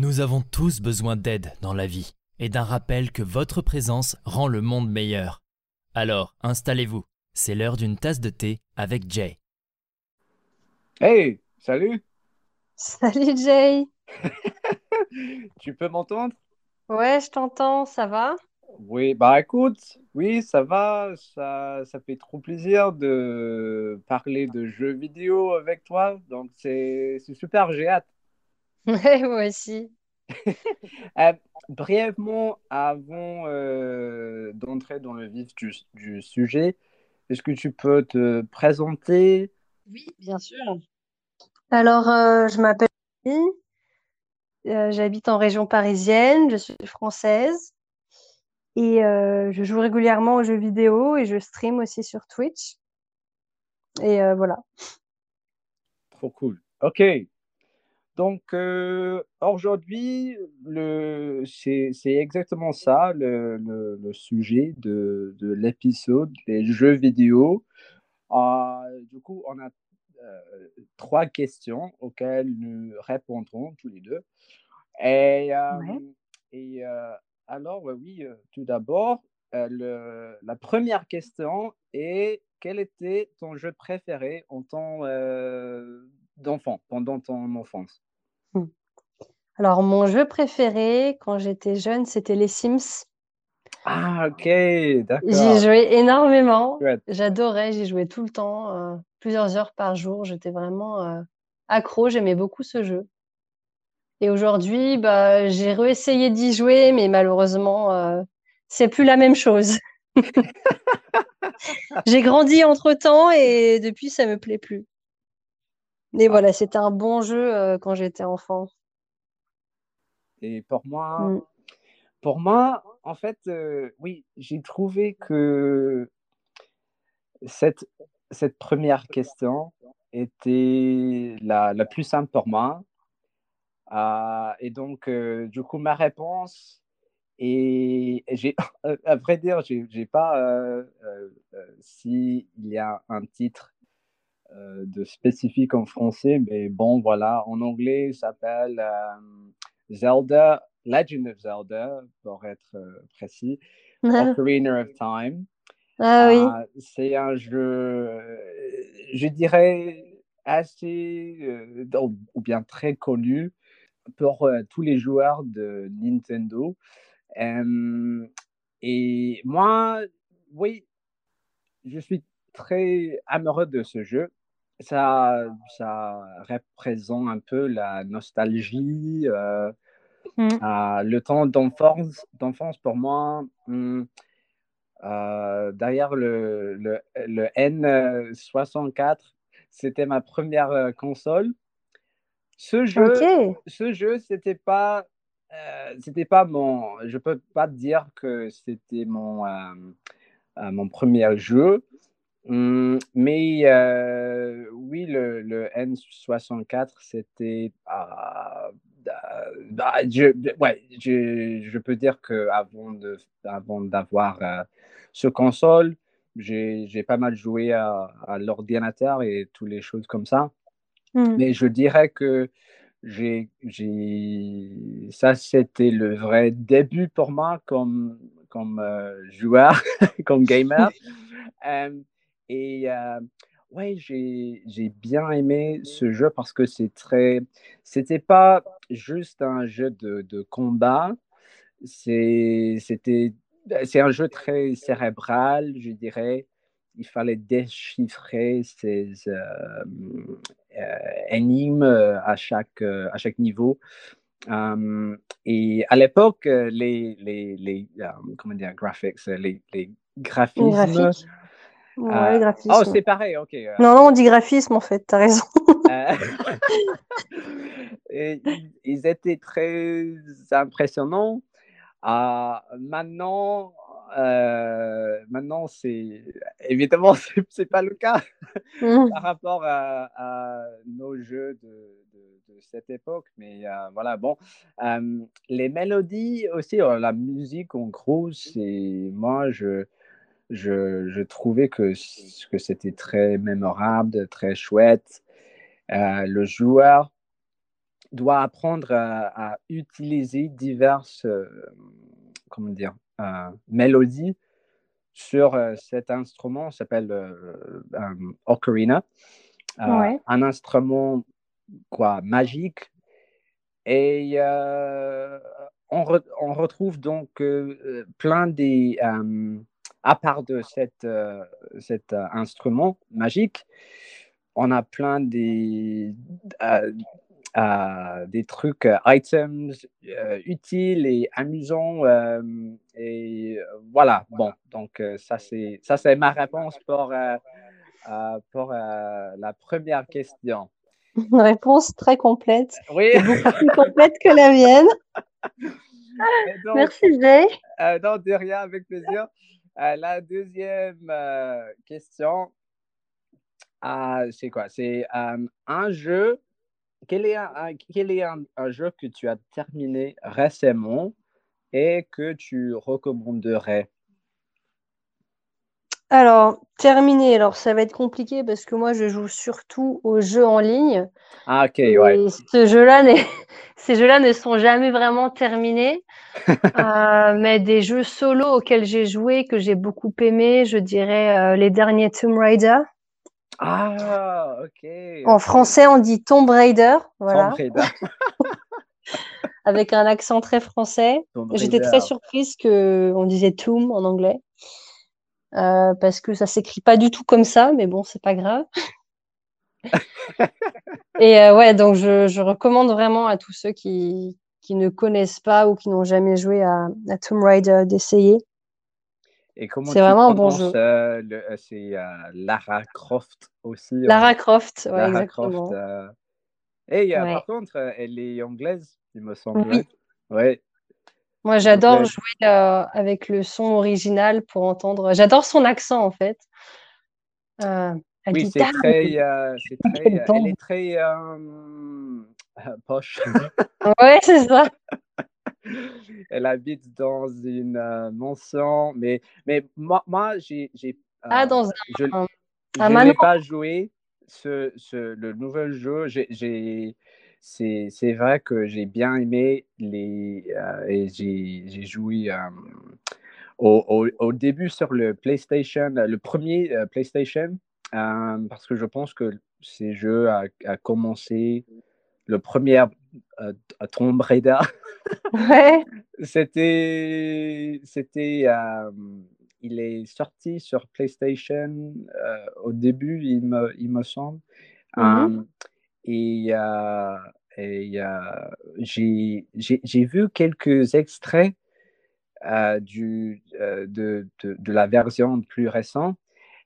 Nous avons tous besoin d'aide dans la vie et d'un rappel que votre présence rend le monde meilleur. Alors, installez-vous. C'est l'heure d'une tasse de thé avec Jay. Hey, salut. Salut Jay. Tu peux m'entendre? Ouais, je t'entends, ça va? Oui, bah écoute, oui, ça va, ça, ça fait trop plaisir de parler de jeux vidéo avec toi, donc c'est c'est super, j'ai hâte. Ouais, moi aussi. Euh, brièvement, avant euh, d'entrer dans le vif du, du sujet, est-ce que tu peux te présenter? Oui, bien sûr. Alors, euh, je m'appelle euh, j'habite en région parisienne, je suis française et euh, je joue régulièrement aux jeux vidéo et je stream aussi sur Twitch. Et euh, voilà. Trop cool. Ok, donc euh, aujourd'hui, c'est, exactement ça le, le, le sujet de, de l'épisode, les jeux vidéo. Euh, du coup, on a euh, trois questions auxquelles nous répondrons tous les deux. Et, euh, Ouais. et euh, alors, oui, tout d'abord, la première question est quel était ton jeu préféré en euh, d'enfant, pendant ton enfance? Hmm. Alors, mon jeu préféré quand j'étais jeune, c'était les Sims. Ah, ok, J'y d'accord. jouais énormément. J'adorais, j'y jouais tout le temps, euh, plusieurs heures par jour. J'étais vraiment euh, accro, j'aimais beaucoup ce jeu. Et aujourd'hui, bah, j'ai réessayé d'y jouer, mais malheureusement, euh, c'est plus la même chose. J'ai grandi entre-temps et depuis, ça me plaît plus. Mais Ah, voilà, c'était un bon jeu euh, quand j'étais enfant. Et pour moi, Mm. pour moi, en fait, euh, oui, j'ai trouvé que cette, cette première question était la, la plus simple pour moi. Ah, et donc, euh, du coup, ma réponse est, j'ai, à vrai dire, j'ai, j'ai pas euh, euh, euh, s'il y a un titre euh, de spécifique en français, mais bon, voilà, en anglais, ça s'appelle euh, Zelda, Legend of Zelda, pour être euh, précis, Ocarina of Time. Ah oui, Ah, c'est un jeu, je dirais, assez, ou bien très connu pour tous les joueurs de Nintendo. Et moi, oui, je suis très amoureux de ce jeu. Ça, ça représente un peu la nostalgie, euh, Mm. euh, le temps d'enfance, d'enfance pour moi. hum, euh, derrière le, le, le N64, c'était ma première euh, console. Ce jeu, ce jeu, c'était pas, euh, c'était pas mon, je peux pas dire que c'était mon, euh, euh, mon premier jeu, Hum, mais euh, le, le N64, c'était, ah, ah, bah, je, ouais, je, je peux dire que avant de, avant d'avoir euh, ce console, j'ai, pas mal joué à, à l'ordinateur et toutes les choses comme ça. Mm. Mais je dirais que j'ai, j'ai... ça, c'était le vrai début pour moi comme, comme euh, joueur, comme gamer. Euh, et euh, ouais, j'ai, j'ai bien aimé ce jeu parce que c'est très... C'était pas juste un jeu de, de combat, c'est, c'était, c'est un jeu très cérébral, je dirais. Il fallait déchiffrer ces euh, euh, énigmes à chaque, euh, à chaque niveau. Euh, et à l'époque, euh, les, les, les euh, comment dire, graphics, euh, les, les graphismes. graphiques. Ouais, euh, oh, c'est pareil, ok. euh, Non, non, on dit graphisme en fait, t'as raison. euh, et ils, étaient très impressionnants. Ah, maintenant, euh, maintenant c'est évidemment c'est pas le cas Mm. par rapport à, à nos jeux de, de- de cette époque, mais euh, voilà bon, Euh, les mélodies aussi, la musique en gros, c'est moi je je, je trouvais que que c'était très mémorable, très chouette. Euh, le joueur doit apprendre à, utiliser diverses comment dire, mélodies sur cet instrument, s'appelle ocarina, un instrument quoi, magique. Et on, retrouve donc plein des, à part de cet instrument magique, on a plein des, des trucs, euh, items euh, utiles et amusants. Euh, et voilà, bon, donc ça c'est ça c'est ma réponse pour, pour la première question. Une réponse très complète. Oui. Beaucoup plus complète que la mienne. Merci Jay. non, de rien, avec plaisir. La deuxième question, c'est quoi? C'est un jeu quel est, un, un, jeu que tu as terminé récemment et que tu recommanderais? Alors, terminé, alors ça va être compliqué parce que moi je joue surtout aux jeux en ligne. Ah, ok, ouais. Ce jeu-là ces jeux-là ne sont jamais vraiment terminés. Euh, mais des jeux solo auxquels j'ai joué, que j'ai beaucoup aimé, je dirais euh, les derniers Tomb Raider. Ah, ok. En français, on dit Tomb Raider. Voilà. Tomb Raider. Avec un accent très français. J'étais très surprise qu'on disait Tomb en anglais. Euh, parce que ça s'écrit pas du tout comme ça, mais bon, c'est pas grave. Et euh, ouais, donc je, recommande vraiment à tous ceux qui, qui ne connaissent pas ou qui n'ont jamais joué à Tomb Raider d'essayer c'est vraiment un bon jeu. Euh, c'est Lara Croft aussi. Lara Croft, ouais, Lara exactement. Croft, Et par contre, elle est anglaise, il me semble. Oui. Ouais. Moi, j'adore jouer avec le son original pour entendre. J'adore son accent, en fait. oui, c'est très, très, Elle est très poche. ouais, c'est ça. elle habite dans une euh, maison, mais, mais moi, moi j'ai. ah, dans euh, je, je n'ai pas joué ce, ce, le nouvel jeu. J'ai, c'est, vrai que j'ai bien aimé les. Euh, et j'ai, joué. Au, au, au, début sur le PlayStation, le premier PlayStation, parce que je pense que ces jeux a, a commencé le premier euh, Tomb Raider. Ouais. c'était, c'était, euh, il est sorti sur PlayStation euh, au début, il me, il me semble. Mm-hmm. Et, et j'ai, j'ai, vu quelques extraits du, de, de, de, la version plus récente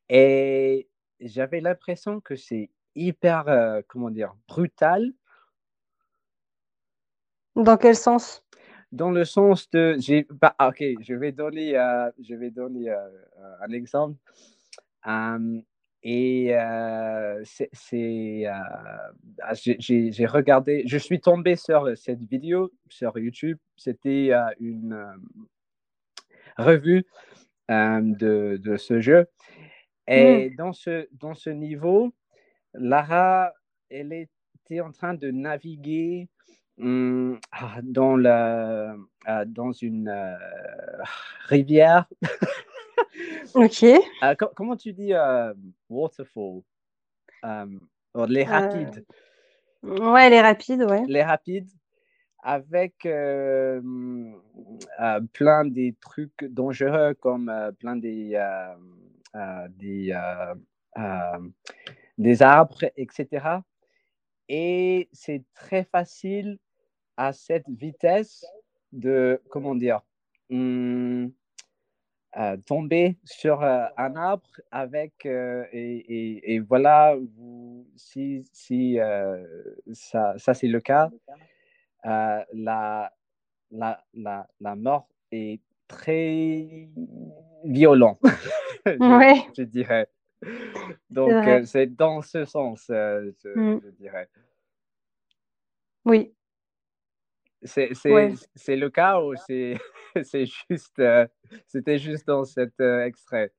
et j'avais l'impression que c'est hyper, comment dire, brutal dans quel sens? Dans le sens de, j'ai, bah, ok, je vais donner, euh, je vais donner euh, un exemple. Et euh, c'est, ah, j'ai, regardé, je suis tombé sur cette vidéo sur YouTube. C'était une revue de, de, ce jeu. Et mmh. dans, ce, dans ce niveau, Lara, elle était en train de naviguer Mmh, ah, dans, la, dans une euh, rivière. ok. Ah, comment tu dis euh, waterfall? Les rapides. Ouais, les rapides, ouais. Les rapides avec plein des trucs dangereux comme plein des, des, des arbres, etc. Et c'est très facile à cette vitesse de, comment dire, hmm, euh, tomber sur euh, un arbre avec, euh, et, et, voilà, vous, si, si ça, ça c'est le cas, la, la, la, la mort est très violente, je, je, dirais. Donc, c'est dans ce sens, je, mmh. je dirais. Oui, c'est le cas ou c'est juste, euh, c'était juste dans cet euh, extrait?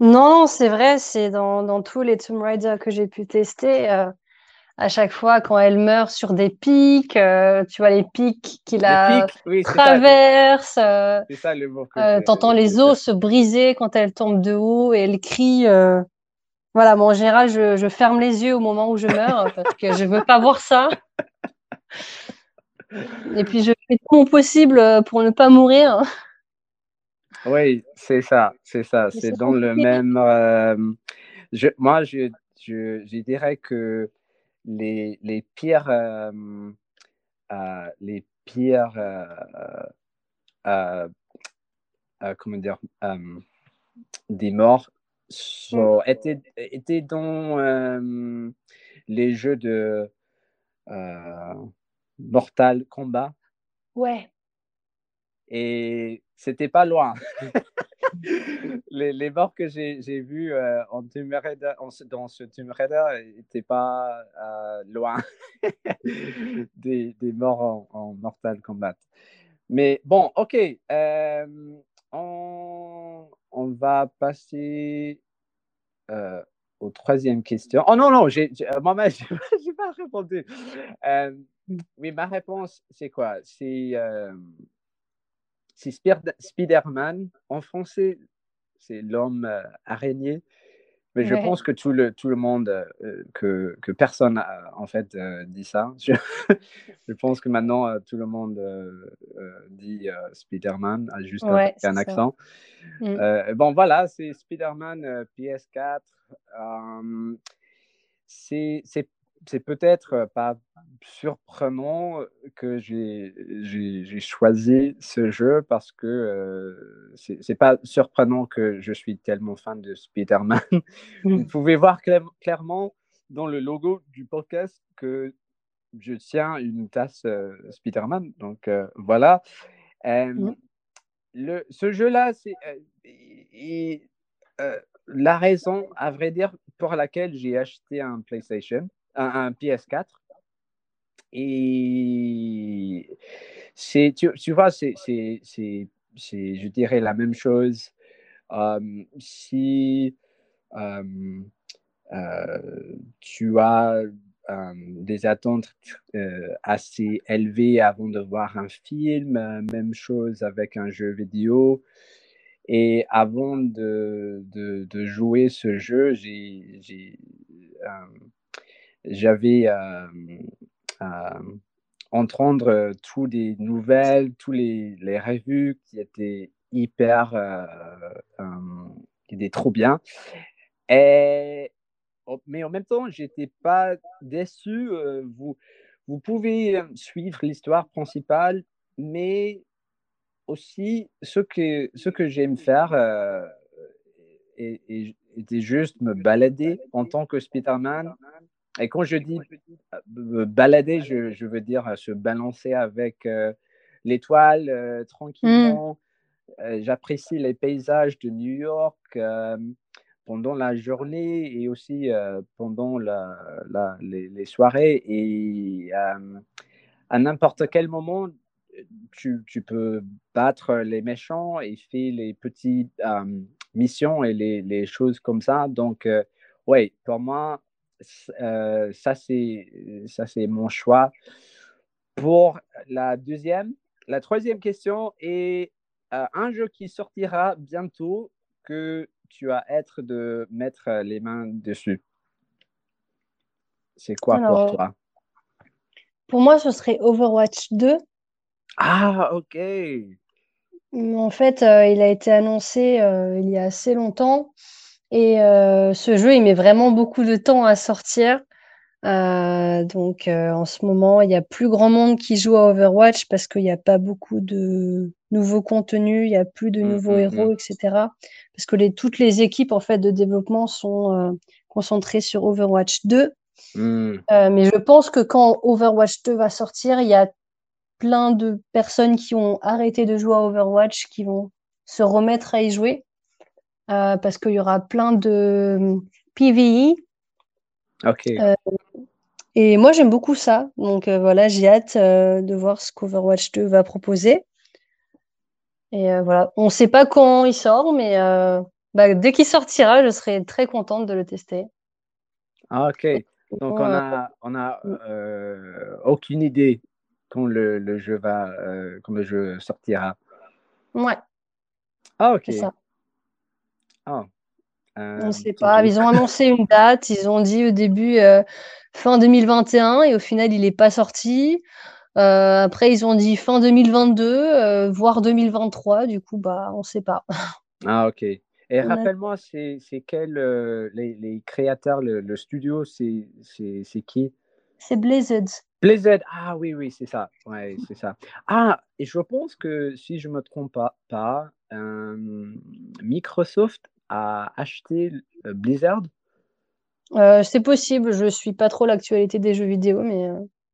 Non, c'est vrai, c'est dans, dans, tous les Tomb Raider que j'ai pu tester. Euh, à chaque fois quand elle meurt sur des pics, tu vois les pics qui la traversent. C'est ça, le mot T'entends les os se briser quand elle tombe de haut et elle crie. Voilà, moi en général, je, ferme les yeux au moment où je meurs parce que je veux pas voir ça. Et puis je fais tout mon possible pour ne pas mourir. Oui, c'est ça, c'est ça. C'est dans le même. je, moi, je, je, je, dirais que les, les pires, euh, euh, les pires, euh, comment dire, des morts sont, étaient, étaient dans les jeux de Mortal Kombat. Ouais. Et c'était pas loin. les, les, morts que j'ai vus euh, en dans ce Tomb Raider n'étaient pas euh, loin des, des, morts en, Mortal Kombat. Mais bon, ok. Euh, on, on, va passer aux troisième question. Oh non, non, moi-même, je n'ai pas répondu. Mais ma réponse, c'est quoi? C'est c'est Spider-Man. En français, c'est l'homme euh, araignée. Mais je pense que tout le, tout le monde, euh, que, que, personne a, en fait euh, dit ça. Je, pense que maintenant tout le monde dit Spider-Man, juste avec un accent. Mm. bon, voilà, c'est Spider-Man PS4. c'est c'est peut-être pas surprenant que j'ai choisi ce jeu parce que euh, c'est pas surprenant que je suis tellement fan de Spider-Man. Vous mmh. pouvez voir clairement dans le logo du podcast que je tiens une tasse euh, Spider-Man. Donc euh, voilà. Mmh. le, ce jeu-là, c'est la raison, à vrai dire, pour laquelle j'ai acheté un PlayStation un, PS4. Et c'est, tu, tu, vois, c'est, je dirais, la même chose. Euh, si euh, euh, tu as des attentes assez élevées avant de voir un film, même chose avec un jeu vidéo. Et avant de, de, de jouer ce jeu, j'ai j'avais à entendre euh, toutes les nouvelles, tous les, les revues qui étaient hyper, euh, qui étaient trop bien. Et, mais en même temps, j'étais pas déçu. Euh, vous, vous pouvez suivre l'histoire principale, mais aussi ce que, ce que j'aime faire était juste me balader en tant que Spider-Man et quand je dis euh, balader, je, veux dire euh, se balancer avec euh, l'étoile tranquillement. Mmh. J'apprécie les paysages de New York pendant la journée et aussi pendant la, les, soirées. Et à n'importe quel moment, tu, tu, peux battre les méchants et faire les petites missions et les, les, choses comme ça. Donc, oui, pour moi, euh, ça, c'est mon choix. Pour la deuxième, la troisième question est euh, un jeu qui sortira bientôt que tu as être de mettre les mains dessus. C'est quoi pour toi? Pour moi, ce serait Overwatch 2. Ah, ok. En fait, euh, il a été annoncé il y a assez longtemps. Et euh, ce jeu, il met vraiment beaucoup de temps à sortir. Euh, donc euh, en ce moment, il y a plus grand monde qui joue à Overwatch parce qu'il n'y a pas beaucoup de nouveaux contenus, il y a plus de mmh, nouveaux mmh, héros, mmh. etc. Parce que les, toutes les équipes en fait de développement sont concentrées sur Overwatch 2. mais je pense que quand Overwatch 2 va sortir, il y a plein de personnes qui ont arrêté de jouer à Overwatch qui vont se remettre à y jouer. Euh, parce qu'il y aura plein de euh, PVE. Ok. Euh, et moi, j'aime beaucoup ça. Donc voilà, j'ai hâte de voir ce qu'Overwatch 2 va proposer. Et voilà, on ne sait pas quand il sort, mais bah, dès qu'il sortira, je serai très contente de le tester. Ah, ok. Donc, on a, on a aucune idée quand le, le jeu va, quand le jeu sortira. Ouais. Ah, ok. ça. Ah. on ne sait pas. Ils ont annoncé une date. Ils ont dit au début fin 2021 et au final, il n'est pas sorti. Euh, après, ils ont dit fin 2022, euh, voire 2023. Du coup, bah, on ne sait pas. Ah, ok. Et rappelle-moi, c'est quel euh, les, les, créateurs, le, studio, c'est qui? C'est Blizzard. Blizzard, ah oui, oui, c'est ça. Ouais, c'est ça. Ah, et je pense que si je ne me trompe pas, pas Microsoft a acheté Blizzard? c'est possible, je ne suis pas trop l'actualité des jeux vidéo, mais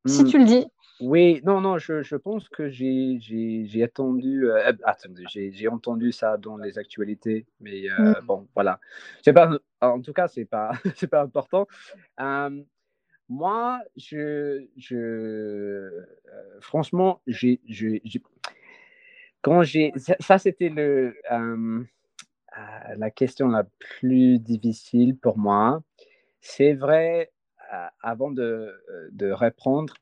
si hmm. tu le dis. Oui, non, non, je, je pense que j'ai attendu, euh, j'ai entendu ça dans les actualités, mais euh, mmh. bon, voilà. Pas, en tout cas, c'est pas, c'est pas important. moi, je, je euh, franchement, j'ai, quand j'ai, ça, c'était le, la question la plus difficile pour moi. C'est vrai, avant de, de répondre,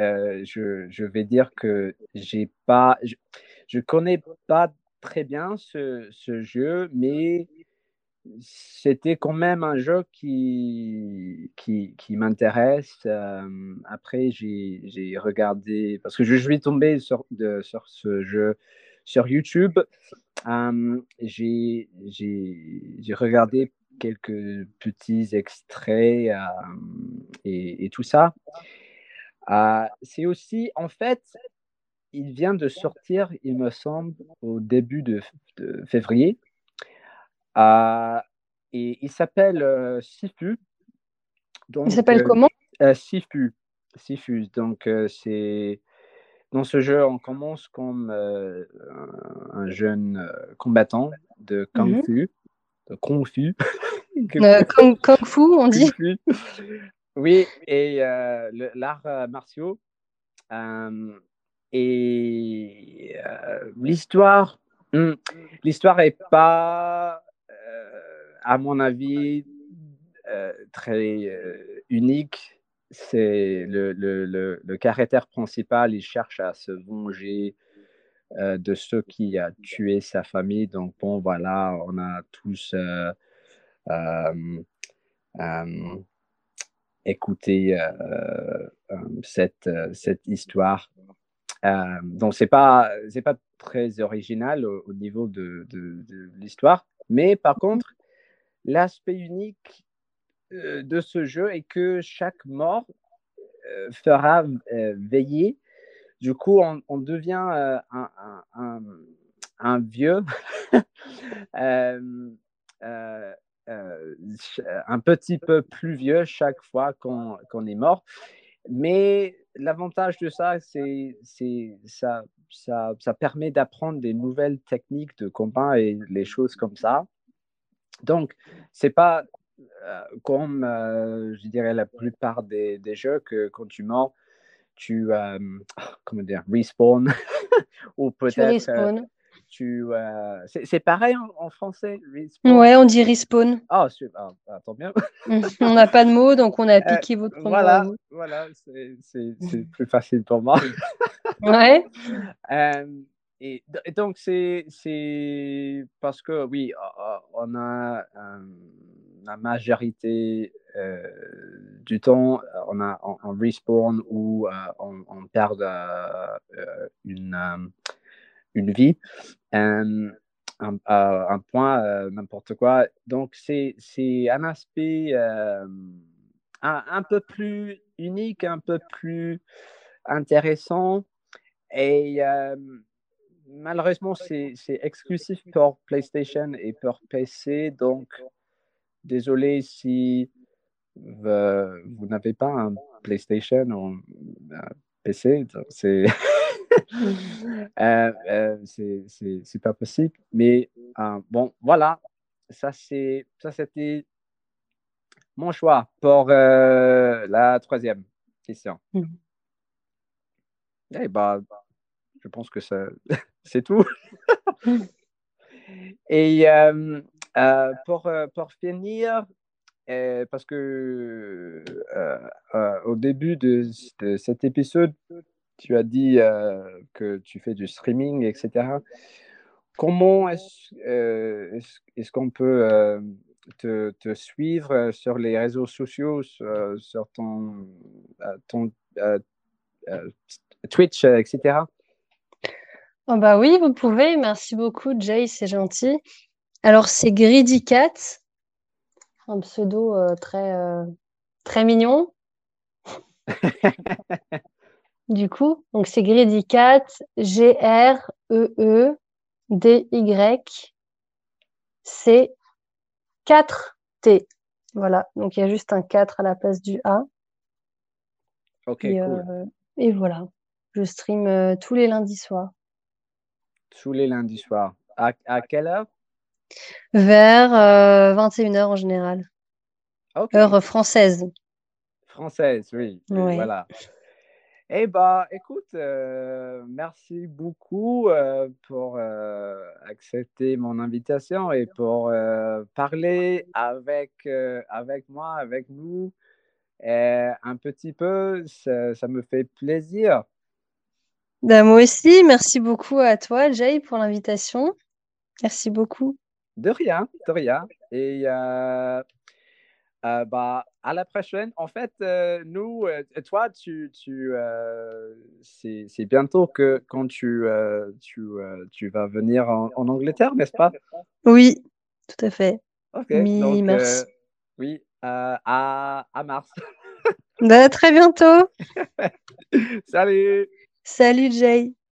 euh, je, vais dire que j'ai pas, je, connais pas très bien ce, jeu, mais c'était quand même un jeu qui, qui, m'intéresse. Euh, après, j'ai regardé, parce que je, suis tombé sur, sur ce jeu sur YouTube. Euh, j'ai regardé quelques petits extraits et, et, tout ça. Ah, c'est aussi, en fait, il vient de sortir, il me semble, au début de, février. Ah, et il s'appelle euh, Sifu. il s'appelle euh, comment? Euh, Sifu. Sifu. Donc, c'est. Dans ce jeu, on commence comme un, jeune combattant de Kung mhm. Fu. De Kung Fu. kung, Fu, on dit. Oui, et euh, l'art euh, martiaux. Euh, et l'histoire, hmm, l'histoire est pas, à mon avis, très unique. C'est le, le, le, caractère principal, il cherche à se venger de ceux qui a tué sa famille. Donc bon, voilà, on a tous euh, euh, cette, euh, cette histoire. donc, ce n'est pas, pas très original au, niveau de, de, l'histoire, mais par contre, l'aspect unique de ce jeu est que chaque mort fera veiller. Du coup, on, devient un, vieux Euh, un petit peu plus vieux chaque fois qu'on est mort. Mais l'avantage de ça, c'est ça, ça, ça permet d'apprendre des nouvelles techniques de combat et les choses comme ça. Donc, c'est pas euh, comme, euh, je dirais, la plupart des, des, jeux que quand tu mords, tu, comment dire, respawn ou peut-être tu, euh, c'est pareil en, français, respawn Ouais, on dit respawn. Ah, ah, tant bien. on n'a pas de mots, donc on a euh, piqué votre Voilà, voilà c'est plus facile pour moi. ouais. Euh, et, donc, c'est parce que, oui, on a la majorité du temps, on a en respawn ou on, on, perd une une vie, un, un, point, euh, n'importe quoi. Donc, c'est un aspect euh, un, peu plus unique, un peu plus intéressant. Et euh, malheureusement, c'est exclusif pour PlayStation et pour PC. Donc, désolé si vous, n'avez pas un PlayStation ou un PC. C'est. Euh, euh, c'est pas possible. Mais euh, bon, voilà. Ça, c'était mon choix pour la troisième question. Mm. Eh ben, je pense que c'est tout. Et pour, pour finir, parce que au début de, cet épisode, tu as dit que tu fais du streaming, etc. Comment est-ce est qu'on peut te, suivre sur les réseaux sociaux, sur, ton, ton Twitch, etc. Oh bah oui, vous pouvez. Merci beaucoup, Jay, c'est gentil. Alors, c'est Greedy Cat, un pseudo euh, très, euh, très mignon. du coup, donc c'est Greedy Cat, G-R-E-E-D-Y, c 4-T. Voilà, donc il y a juste un 4 à la place du A. Ok, et, cool. Euh, et voilà, je stream tous les lundis soirs. Tous les lundis soirs. À, à quelle heure? Vers 21h euh, en général. Heure française. Française, oui. Voilà. Eh bien, écoute, euh, merci beaucoup euh, pour accepter mon invitation et pour parler avec, avec moi, avec nous. un petit peu, ça, me fait plaisir. Ben, moi aussi, merci beaucoup à toi, Jay, pour l'invitation. Merci beaucoup. De rien, de rien. Et euh, euh, bah, à la prochaine. En fait, euh, nous, toi, tu, tu, c'est bientôt que quand tu, tu, tu vas venir en, Angleterre, n'est-ce pas? Oui, tout à fait. Ok. Mi-mars. oui, à, à mars. Bah, très bientôt. Salut. Salut Jay.